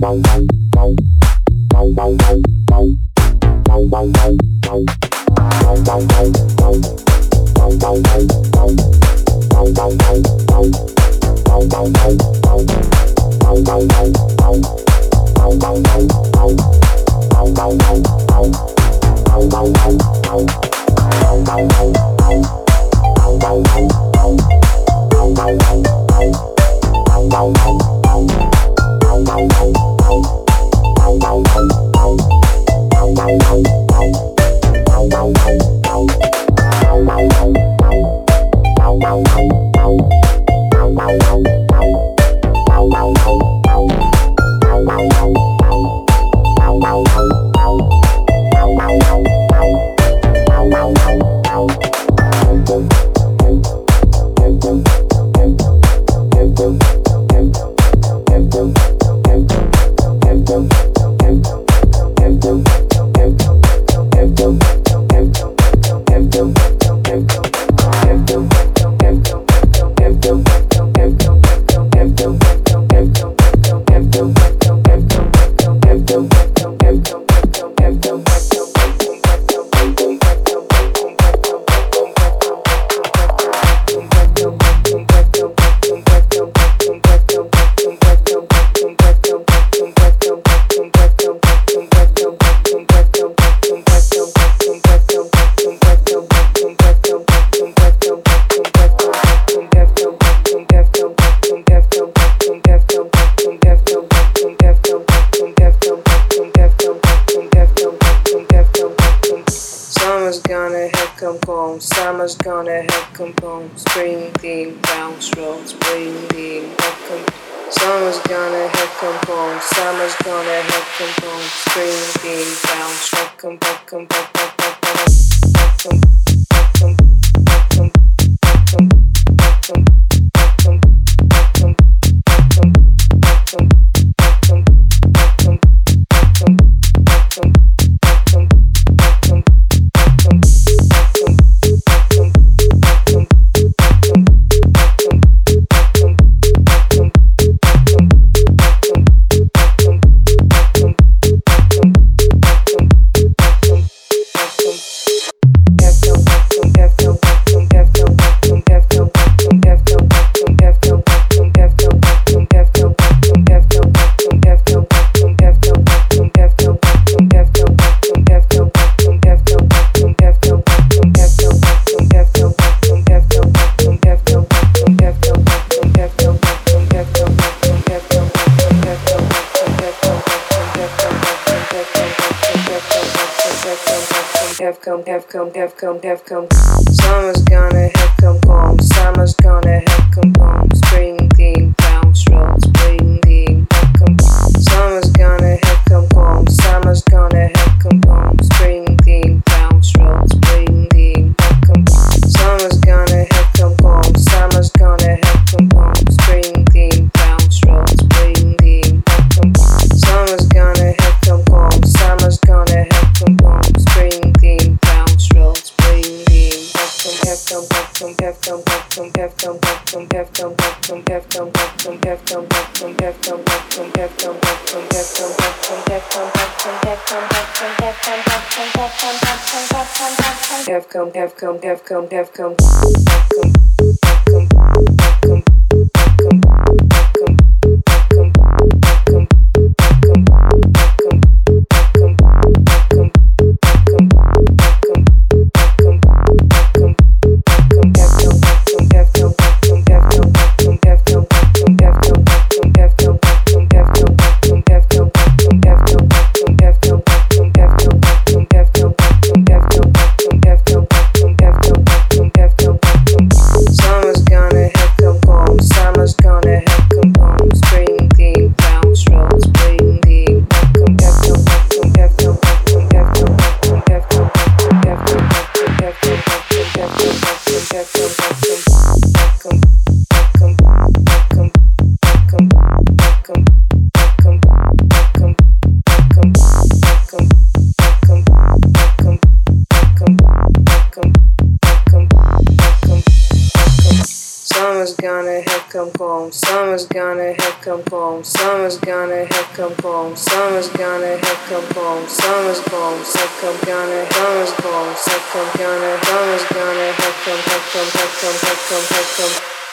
Bye. come, come, have come, have come, have come, have come. Summer's gonna have come home. Summer's gonna have come home. Summer's gonna have come home. Summer's gone. Suck gonna. Summer's gone. Suck gonna. Summer's gonna have come. Have come. Have come. Have come. Have come.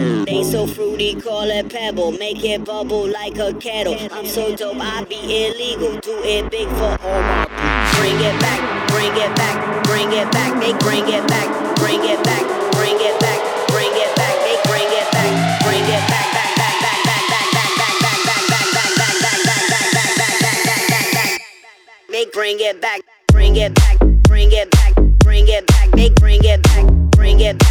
They so fruity, call it pebble. Make it bubble like a kettle. I'm so dope, I be illegal. Do it big for all my Bring it back, bring it back, bring it back. They bring it back, bring it back, bring it back, bring it back. They bring it back, bring it back, back, back, back, back, back, back, back, back, back, back, back, back, back, back, back, back, back, back, back. They bring it back bring it back, bring it back, bring it back, make bring it back, bring it back,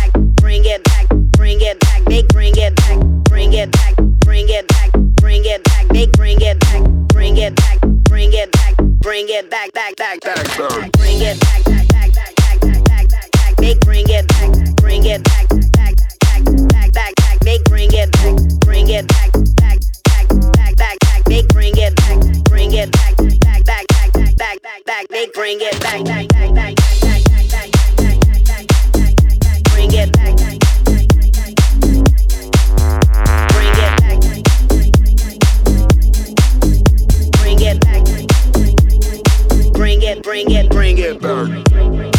it back, bring it back, bring it back, back, back, back, back, bring it back, back, back, back, back, back, back, back, make bring it back, bring it back, back, back, back, back, back, make bring it back, bring it back, back, back, back, back, back, make bring it back, bring it back, back, back, back, back, back, back, they bring it back, back, back, back, back, back, back, back, back, bring it back, bring it, bring it, bring it back.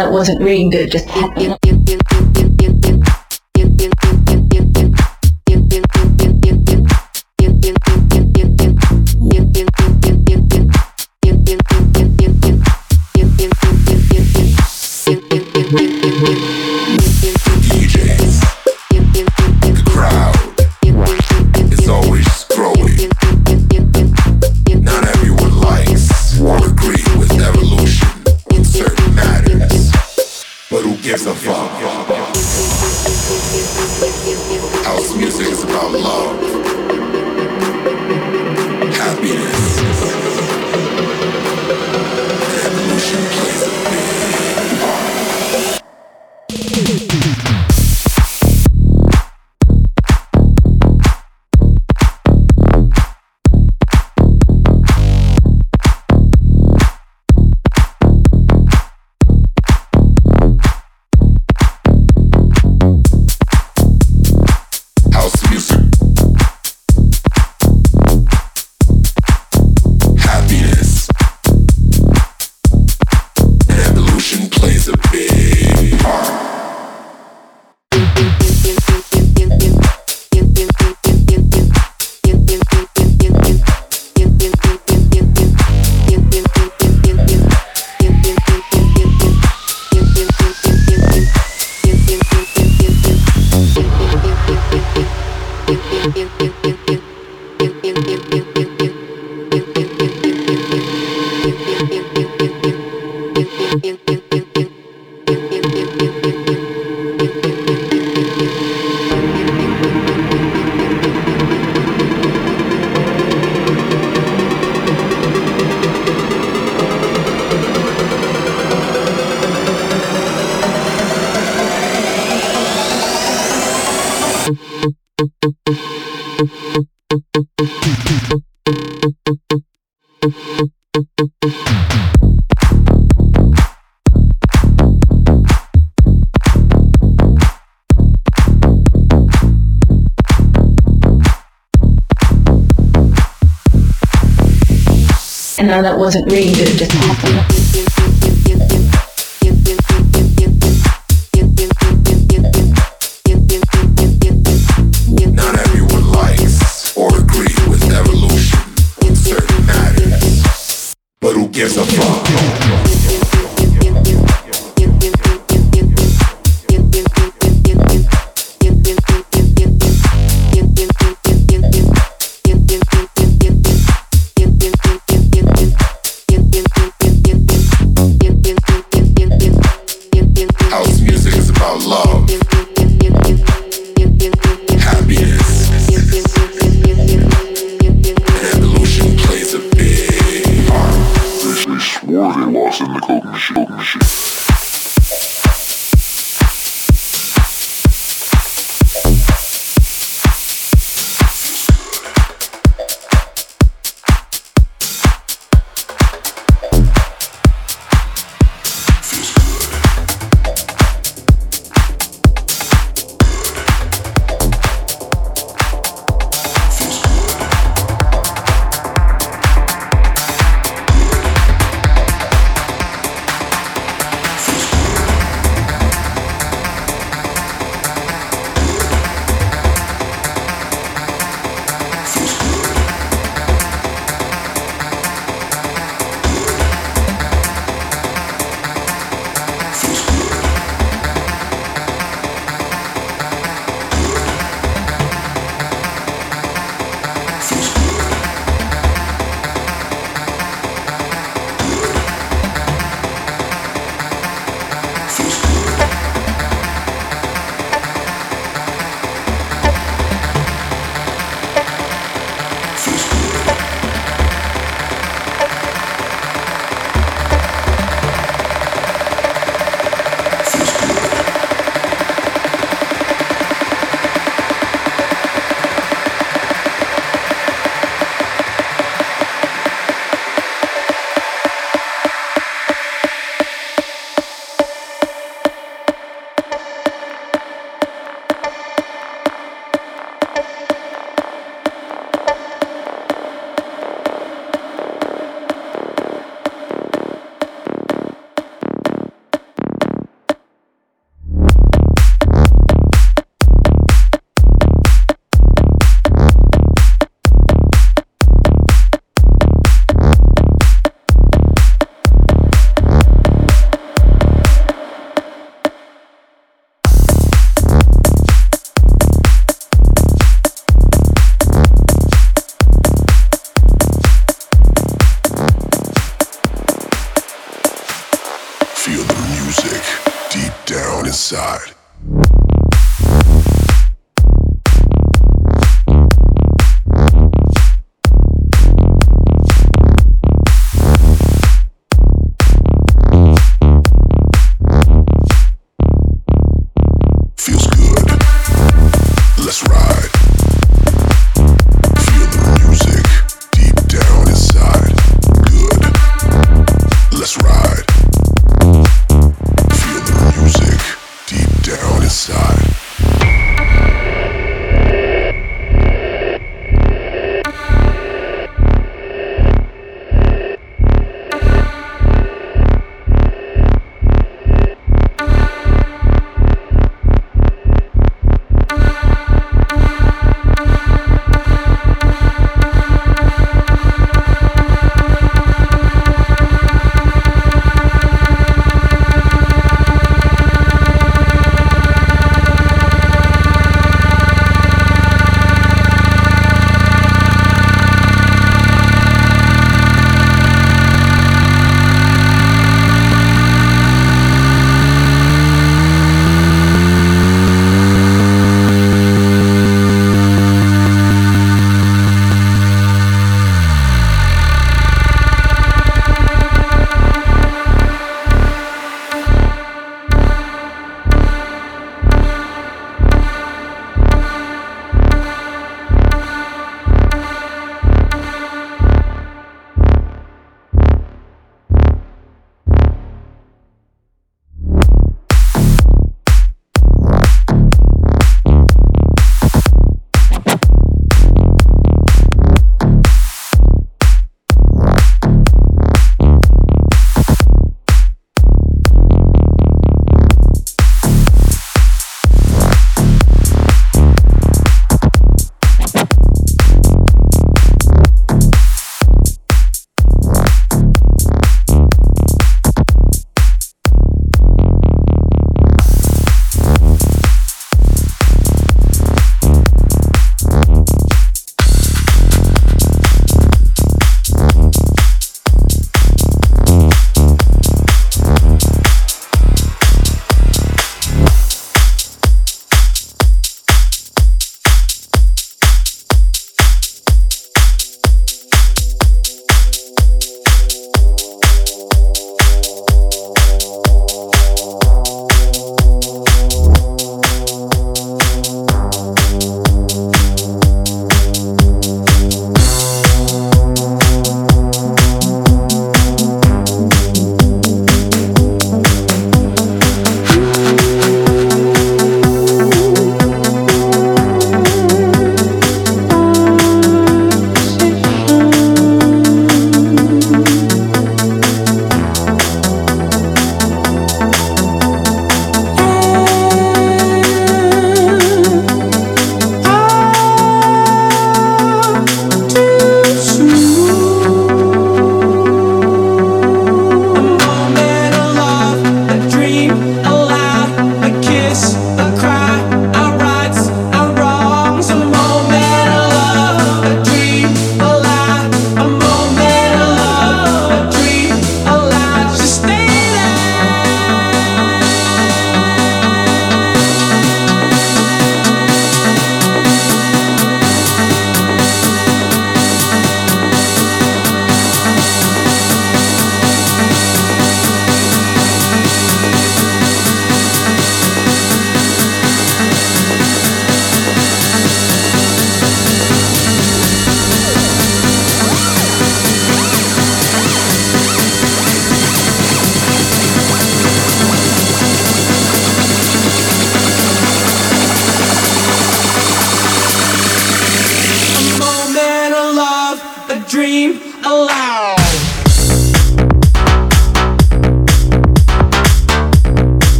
that wasn't reading good just had that wasn't really good.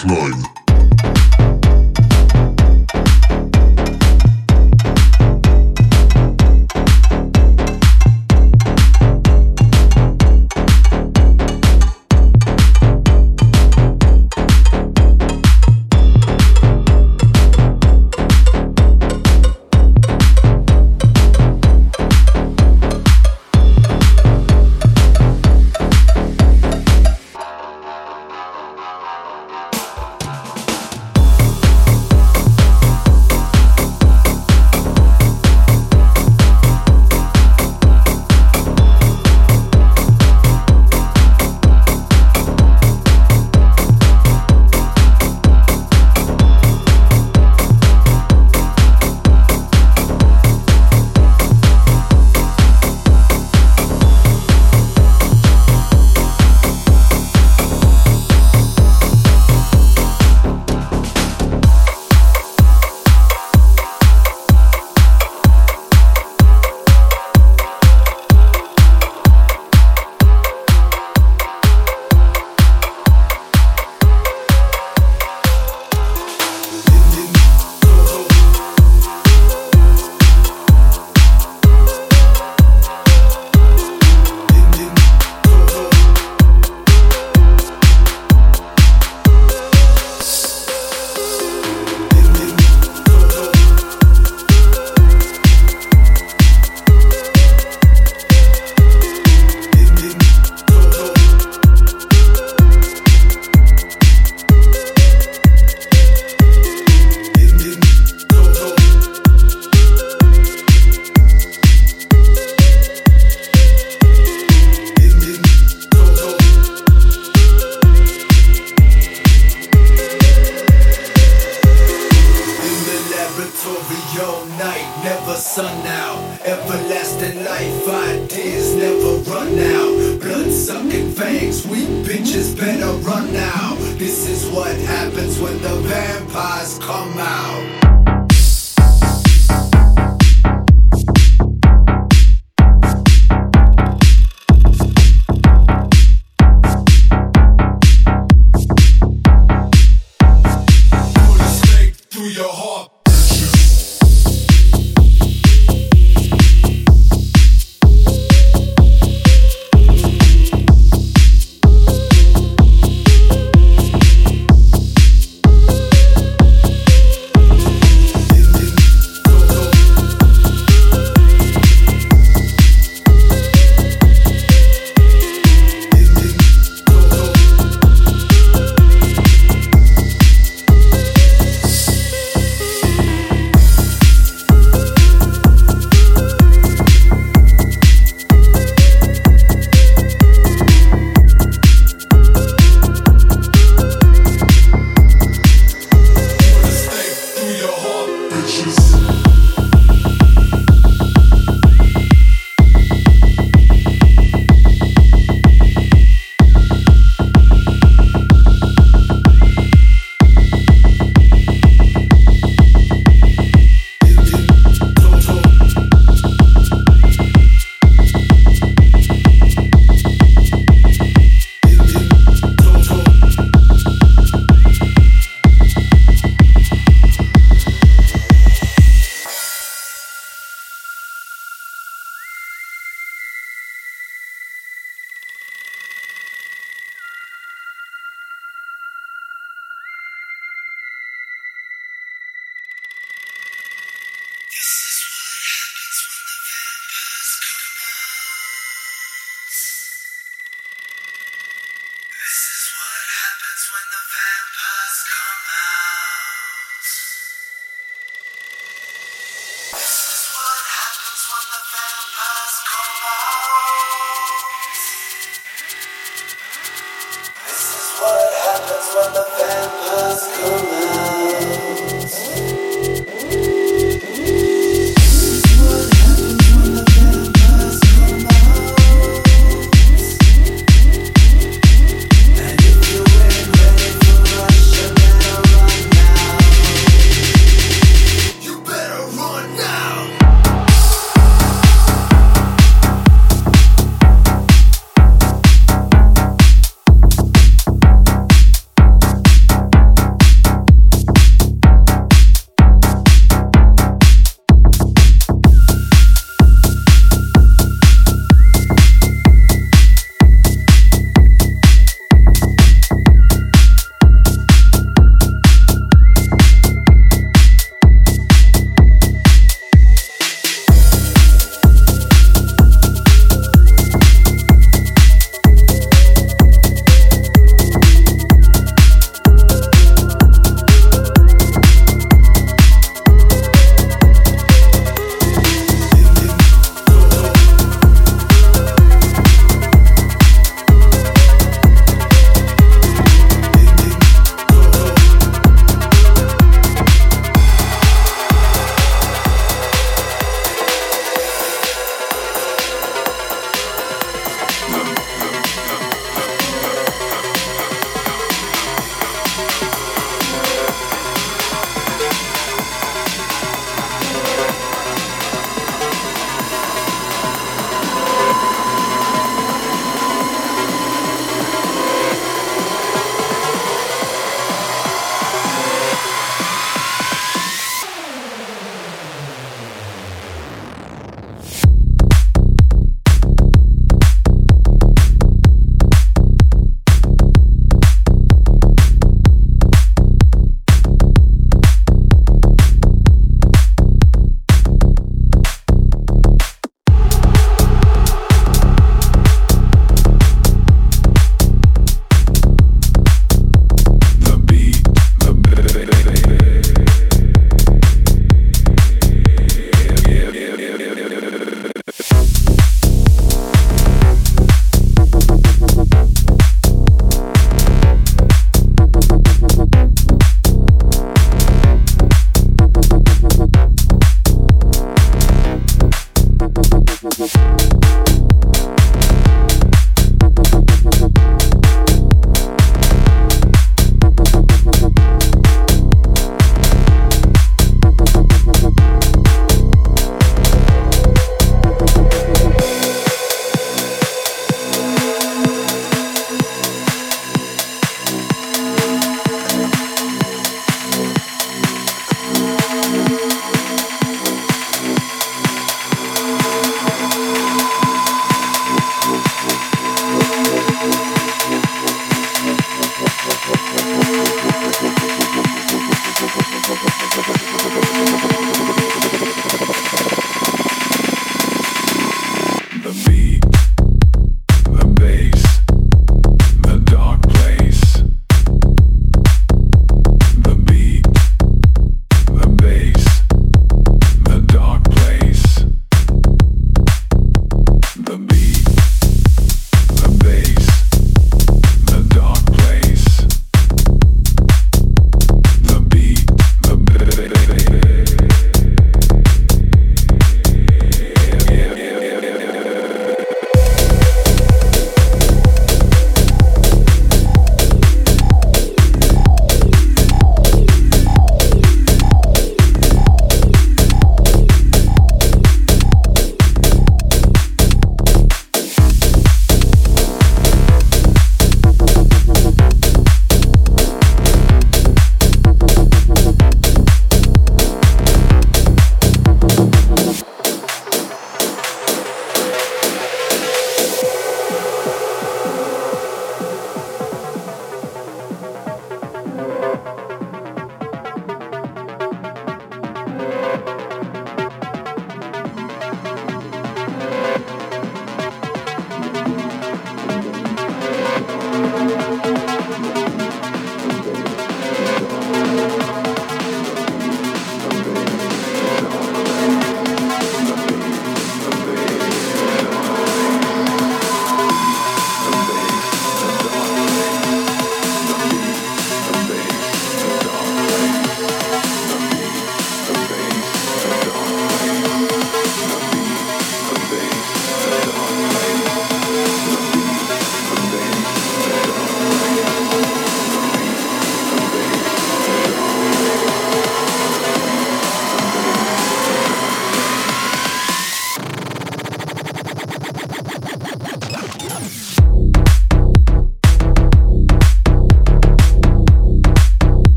X9.